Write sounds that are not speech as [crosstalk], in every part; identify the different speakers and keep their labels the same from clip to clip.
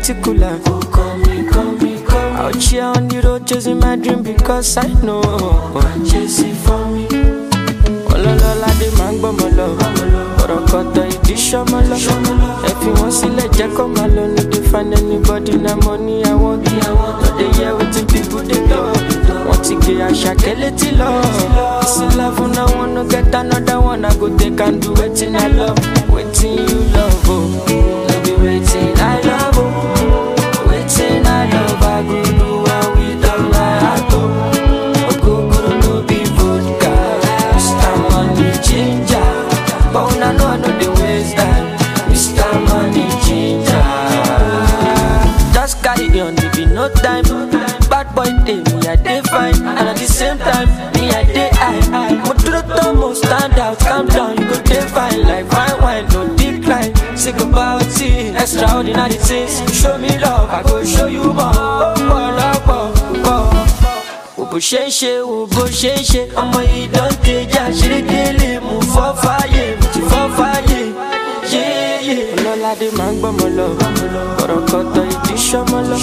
Speaker 1: particular. Call me, call Out here on the road chasing my dream because I know. Chasing for me. ọlọ́lọ́lá dé máa ń gbọ́mọ lọ. Ọ̀rọ̀ kọ̀tọ̀ ìdí ṣọmọ lọ. Ẹ fi wọ́n sílẹ̀ jẹ́ kó máa lọ. No dey find anybody na money I want no dey hear wetin people dey talk wọ́n ti gbé àṣàkẹ́ létí lọ. Love na one no get another one. I go take and do wetin I love. Wetin you love o same time, me I dey high. high. Motoro tomo stand out, calm down, you go dey fine like fine wine, no decline. Sick about it, extraordinary things. Show me love, I go show you more. Oh, oh, oh wo bó ṣe ń ṣe wo bó ṣe ń ṣe ọmọ yìí dọ́ńté jà ṣerékélé mú fọ́ fàyè mú ti fọ́ yéyé. Ọlọ́ládé máa ń gbọ́mọ lọ. Ọ̀rọ̀ kọ̀tọ̀ ìdí ṣọmọ lọ.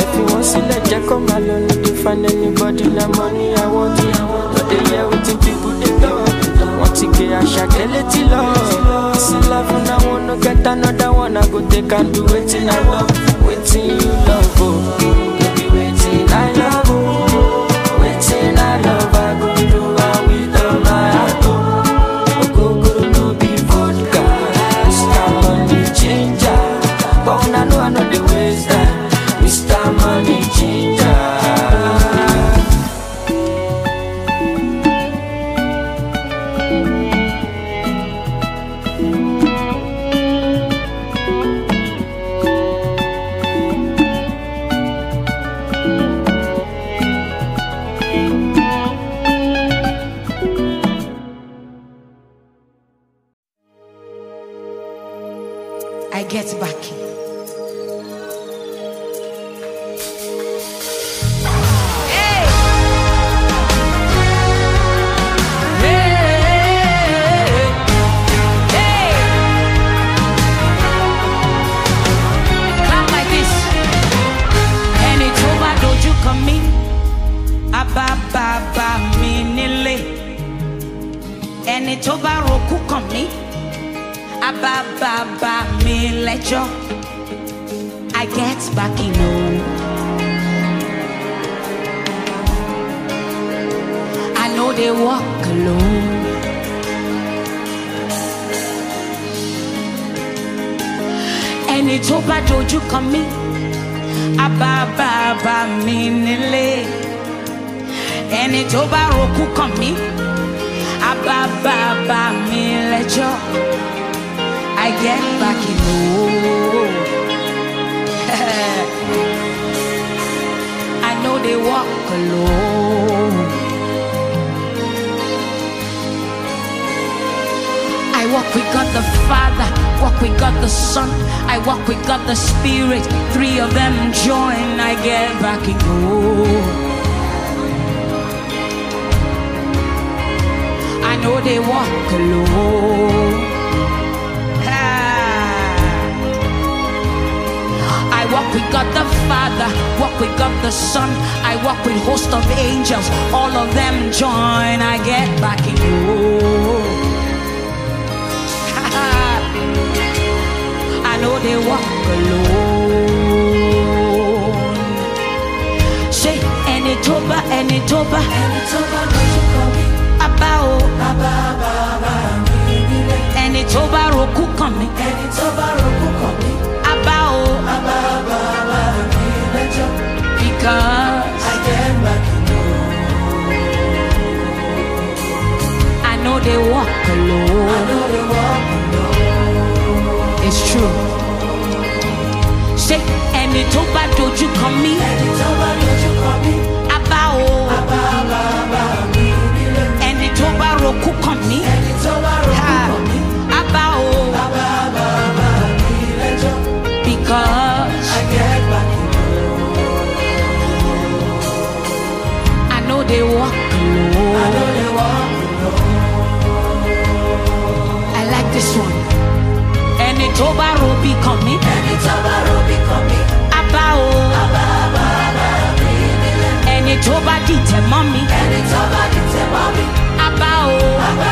Speaker 1: Ẹ fi wọ́n sílẹ̀ jẹ́ kó máa lọ. No dey find anybody na money I want. No dey hear wetin people dey talk wọ́n ti gbé àṣàkẹ́ létí lọ. Sí love na one no get another one. I go take and do wetin I love wetin you love o no be wetin I love
Speaker 2: Ẹni tó bá rokú kàn mí abababa mi lẹ́jọ́ I get back in o. I know they walk alone. Ẹni tó bá dojú kan mí, abababa mi nílé. Ẹni tó bá rokú kàn mí, abababa mi lẹ́jọ́. I get back in oh. [laughs] I know they walk alone. I walk with God the Father, walk with God the Son, I walk with God the Spirit. Three of them join, I get backing oh. Know they walk alone. Ah. I walk with God the Father, walk with God the Son, I walk with host of angels, all of them join, I get back in you. [laughs] I know they walk alone. Say, any toba, any toba, any toba, Abba o, ẹni tó bá rokú kàn mí. ẹni tó bá rokú kàn mí. abá o. abá bàbá mi because. I get back in I know they walk alone. I know they walk alone. It's true. Say ẹni tó bá dojú kàn mí. ẹni tó bá
Speaker 3: company. Ha,
Speaker 2: àbá o. Because
Speaker 3: I know they walk
Speaker 2: alone. I like this one. Ẹni tó bá ro bí kan mi.
Speaker 3: Ẹni tó bá ro
Speaker 2: Ẹni tó bá dìtẹ̀ mọ́ mi.
Speaker 3: Ẹni tó bá dìtẹ̀ mọ́ mi.
Speaker 2: Whoa.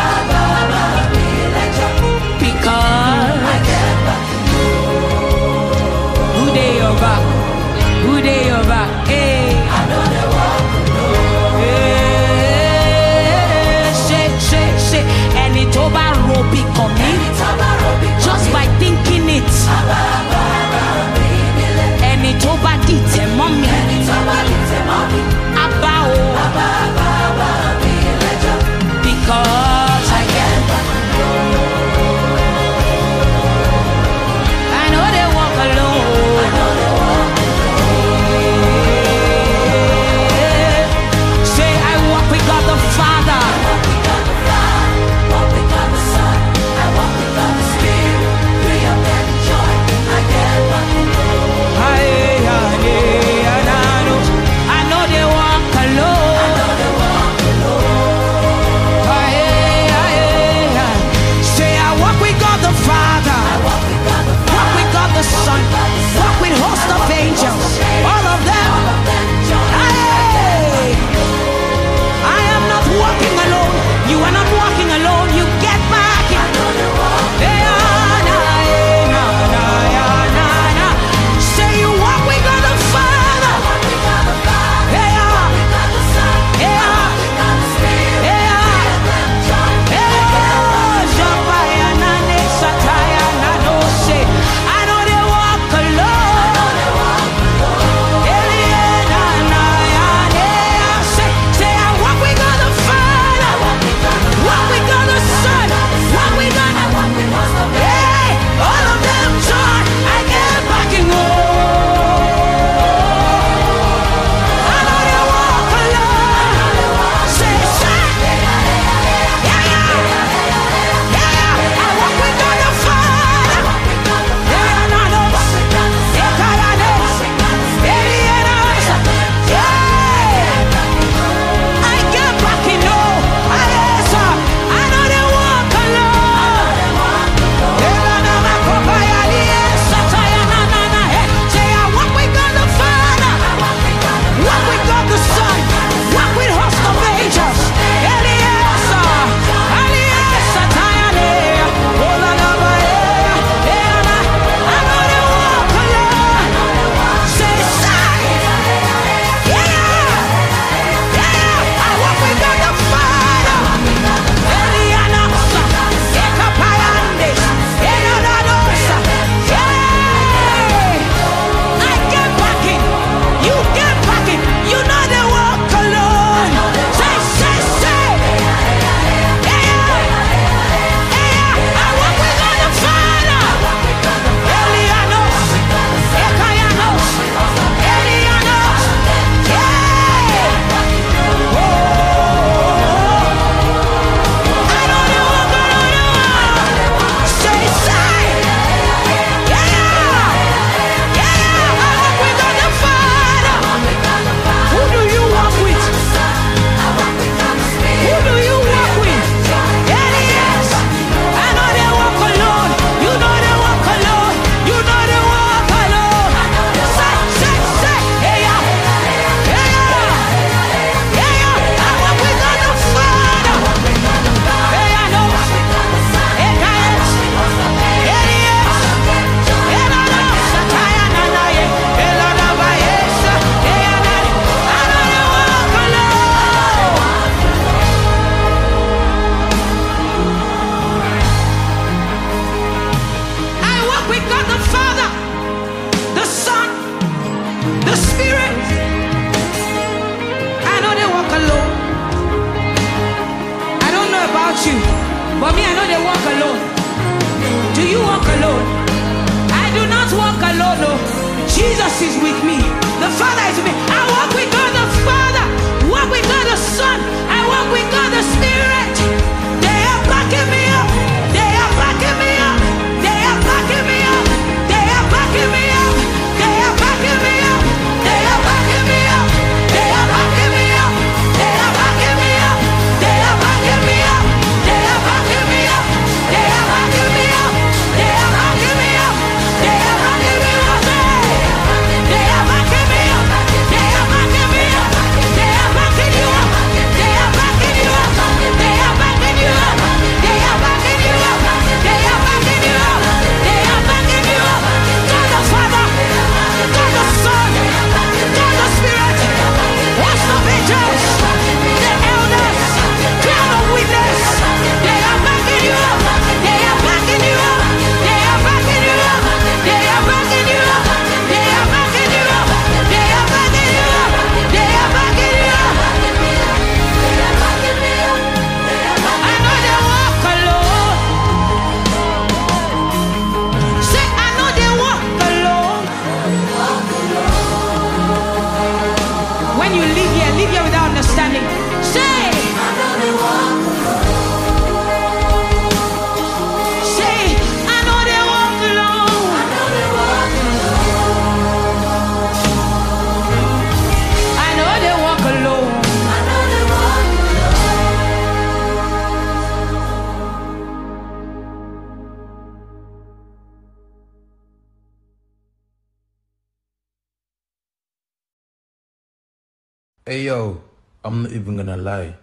Speaker 2: Hey
Speaker 4: yo, I'm not even gonna lie.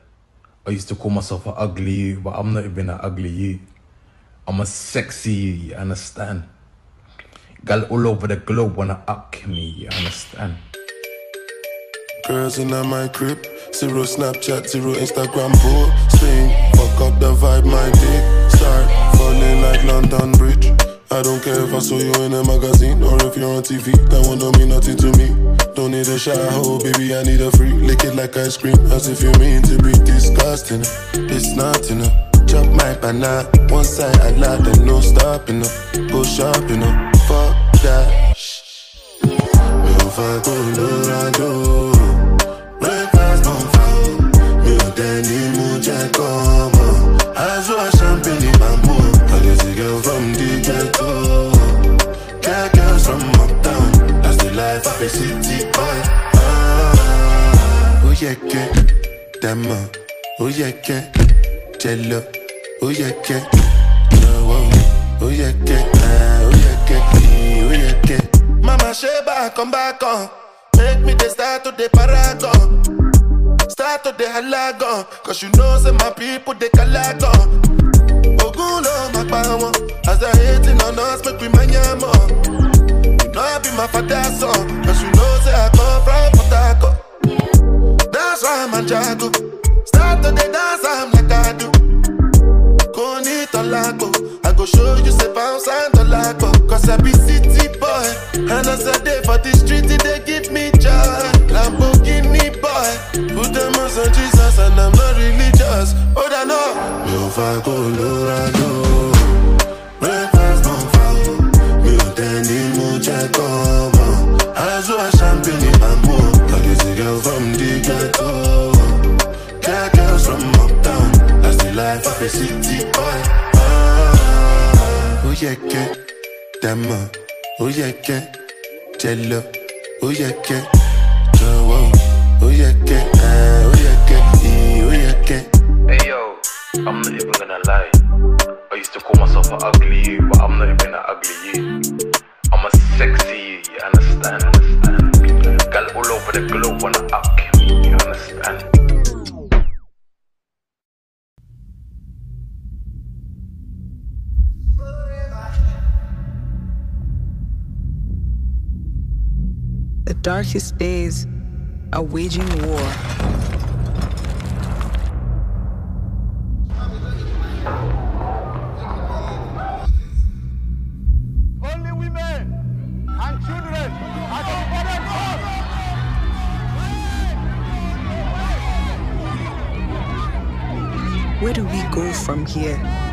Speaker 4: I used to call myself an ugly you, but I'm not even an ugly you. I'm a sexy you, you understand? Gal all over the globe wanna up me, you understand?
Speaker 5: Girls in my crib, zero Snapchat, zero Instagram posting. Fuck up the vibe, my dick start falling like London Bridge. I don't care if I saw you in a magazine or if you're on TV. That one don't mean nothing to me. Don't need a shower, oh baby. I need a free. Lick it like ice cream, as if you mean to be disgusting. It's not enough. Chop my banana, one side I lie, then no stopping up. Push up, you know. Fuck that. Mi ò fa Colorado. Breakfast don't fall. Mi ò dẹ̀ ní the city boy. Ó yẹ kẹ́ dẹ́mọ̀. Ó yẹ kẹ́ jẹ lọ. Ó yẹ kẹ́ lọ́wọ́. Ó yẹ kẹ́ ah, ó yẹ kẹ́ ó yẹ kẹ́. Mama ṣe back on back on. Make me dey start to dey paragon. Start to dey halagon. Cause you know say my people dey calagon. Ogun ló ma pa wọn. As they hating on us, make we mind yam up. Know I be my father's son. Cause you know say I come from Harcourt. That's why I'm a jago. Start to dey dance, I'm like I do. Go. I go show you
Speaker 6: darkest days are waging war.
Speaker 7: Only women and children are considered us.
Speaker 6: Where do we go from here?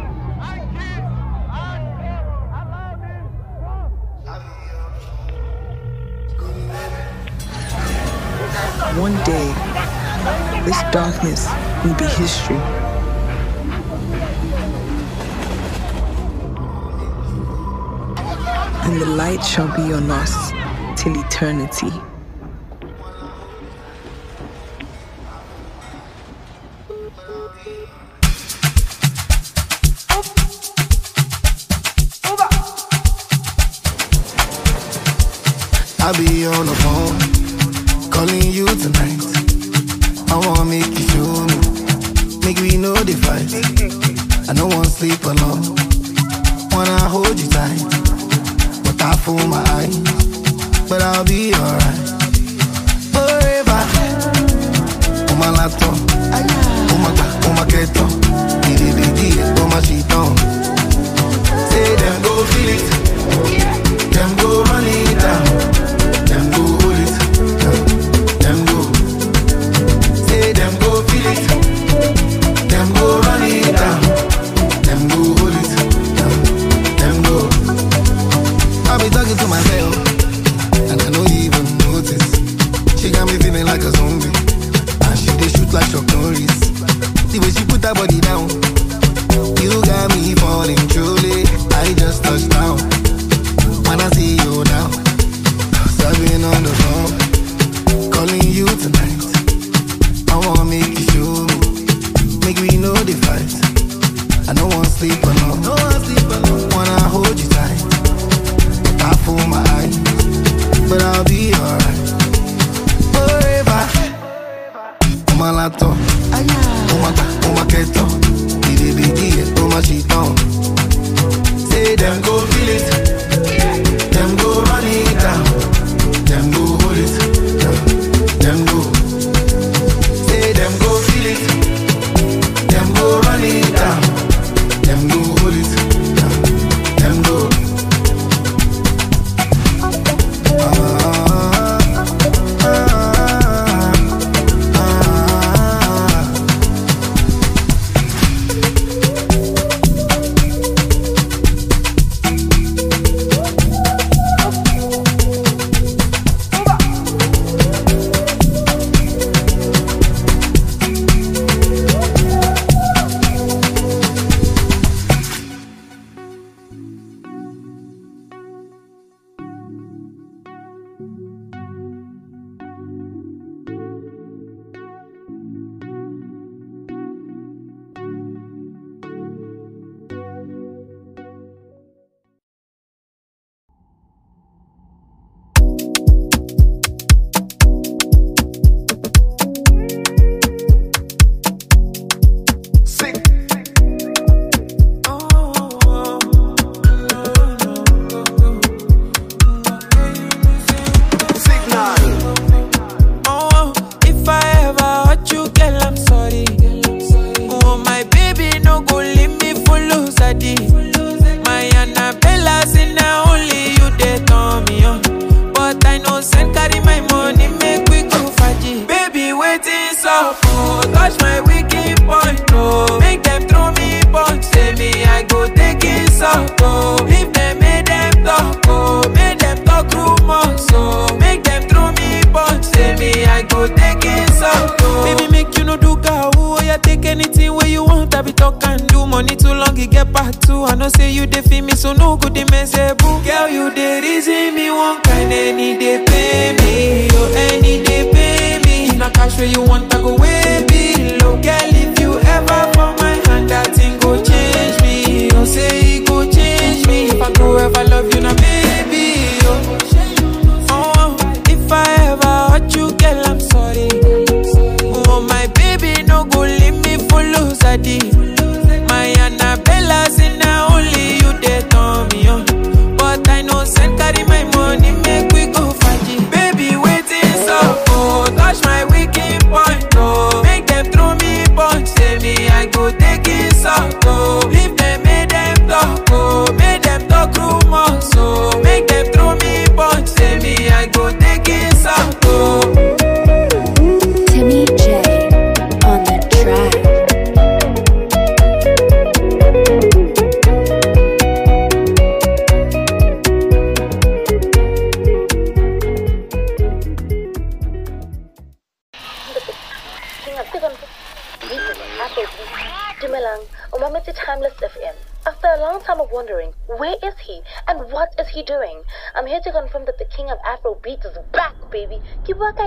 Speaker 6: Darkness will be history. And the light shall be on us till eternity.
Speaker 5: I'll be on the phone, calling you tonight. We know the fight. I don't wanna sleep alone, wanna hold you tight. But I fool my eyes, but I'll be alright. Forever, on my laptop, on oh, my back, on oh, my keto, it, on my sheet. Say them go feel it, them go run it down. we know the vibes. I no one sleep alone. No one sleep alone. Wanna hold you tight. I fool my eyes, but I'll be alright. Forever.
Speaker 8: Omalato, omata, omaketo, bidi bidi, omashito. Say
Speaker 9: them go.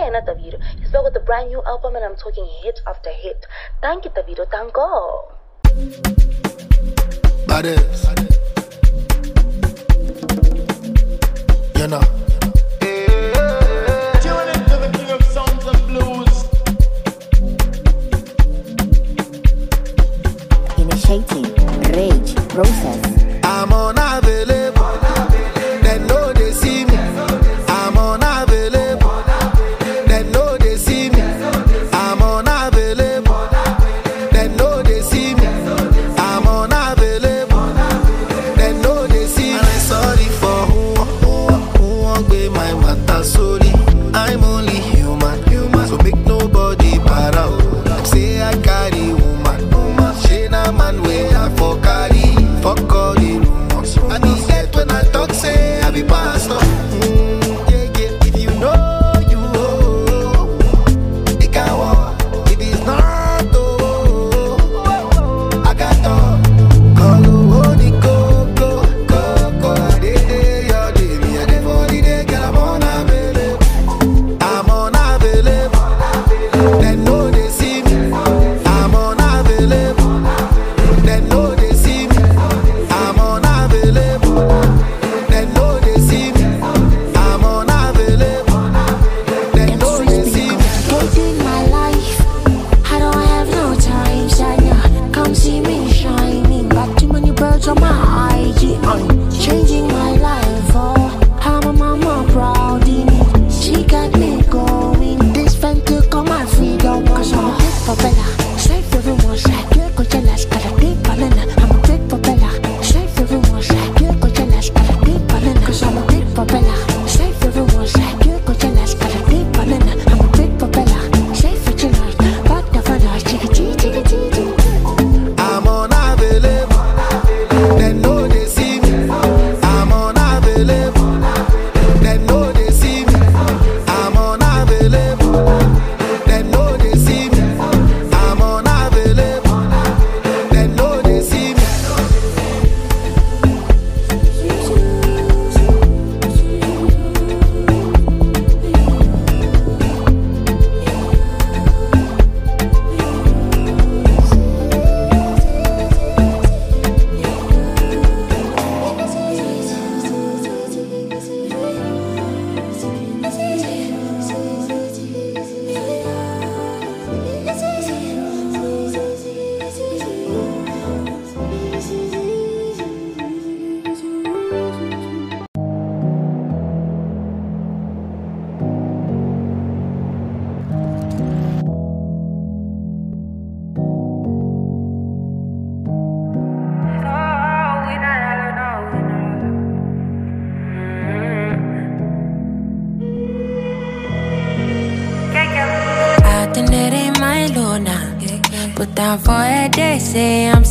Speaker 10: Diana Davido. He's back with a brand new album, and I'm talking hit after hit. Thank you, Davido. Thank God.
Speaker 8: Badass. You know.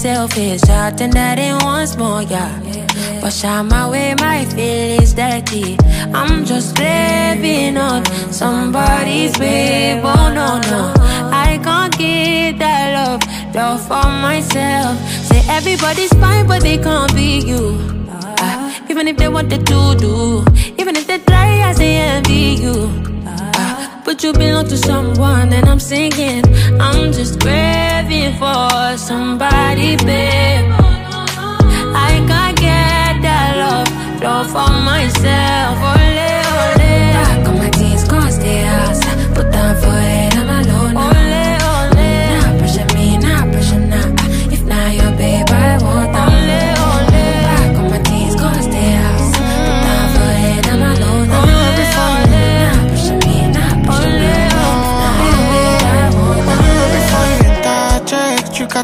Speaker 11: Selfish. I think that it wants more, yeah. Wash out my way, my feelings dirty. I'm just living on somebody's wave. Oh no, no. I can't get that love, love for myself. Say everybody's fine, but they can't be you. Ah, even if they wanted to do, even if they try, I say envy you. But you belong to someone, and I'm singing. I'm just craving for somebody, babe. I can't get that love, love for myself.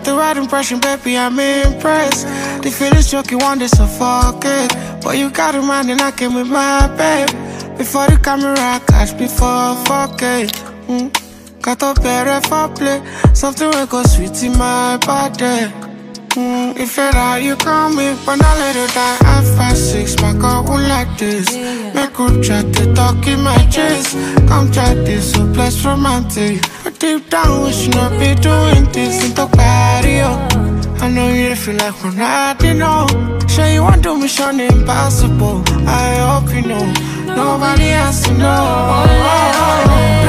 Speaker 12: Got the right impression, baby, I'm impressed. The feelings choke you want fuck it. But you got a mind and I came with my babe. Before the camera catch before fuck it. Mm. Got up better for play. Something will go sweet in my body. Mm, if it out, you call me, but not let it die. Half past six, my girl won't like this. Make group chat, they talk in my chest. Come chat this, so bless romantic. Deep down, we should not be doing this in the patio. I know you feel like we're not, you know. Sure, you want to mission impossible. I hope you know. Nobody has to know.
Speaker 11: Back on my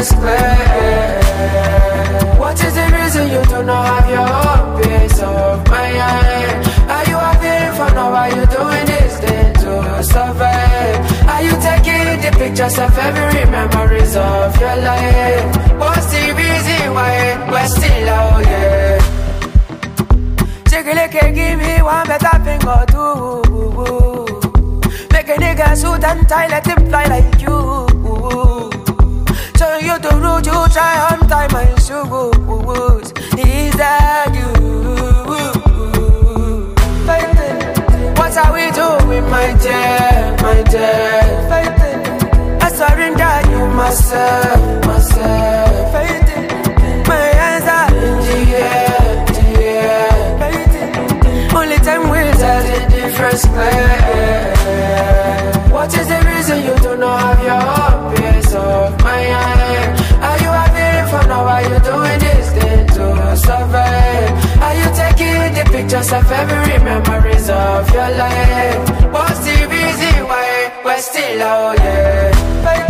Speaker 11: What is the reason you do not have your own peace
Speaker 13: of mind? Are you appearing for now? Are you doing this
Speaker 14: thing to survive? Are you taking the pictures of every memories of your life? What's the reason why we're still out here? Jiggly can give me one better thing or two. Make a nigga suit and tie, let him fly like the road, you try on time my shoes. Is that you? What are we doing, my dear, my dear? I surrender you myself, myself. My hands are in the air, the air. Only time will tell the difference. What is the reason you do not have your of every memories of your life? What's the reason why we're still out here?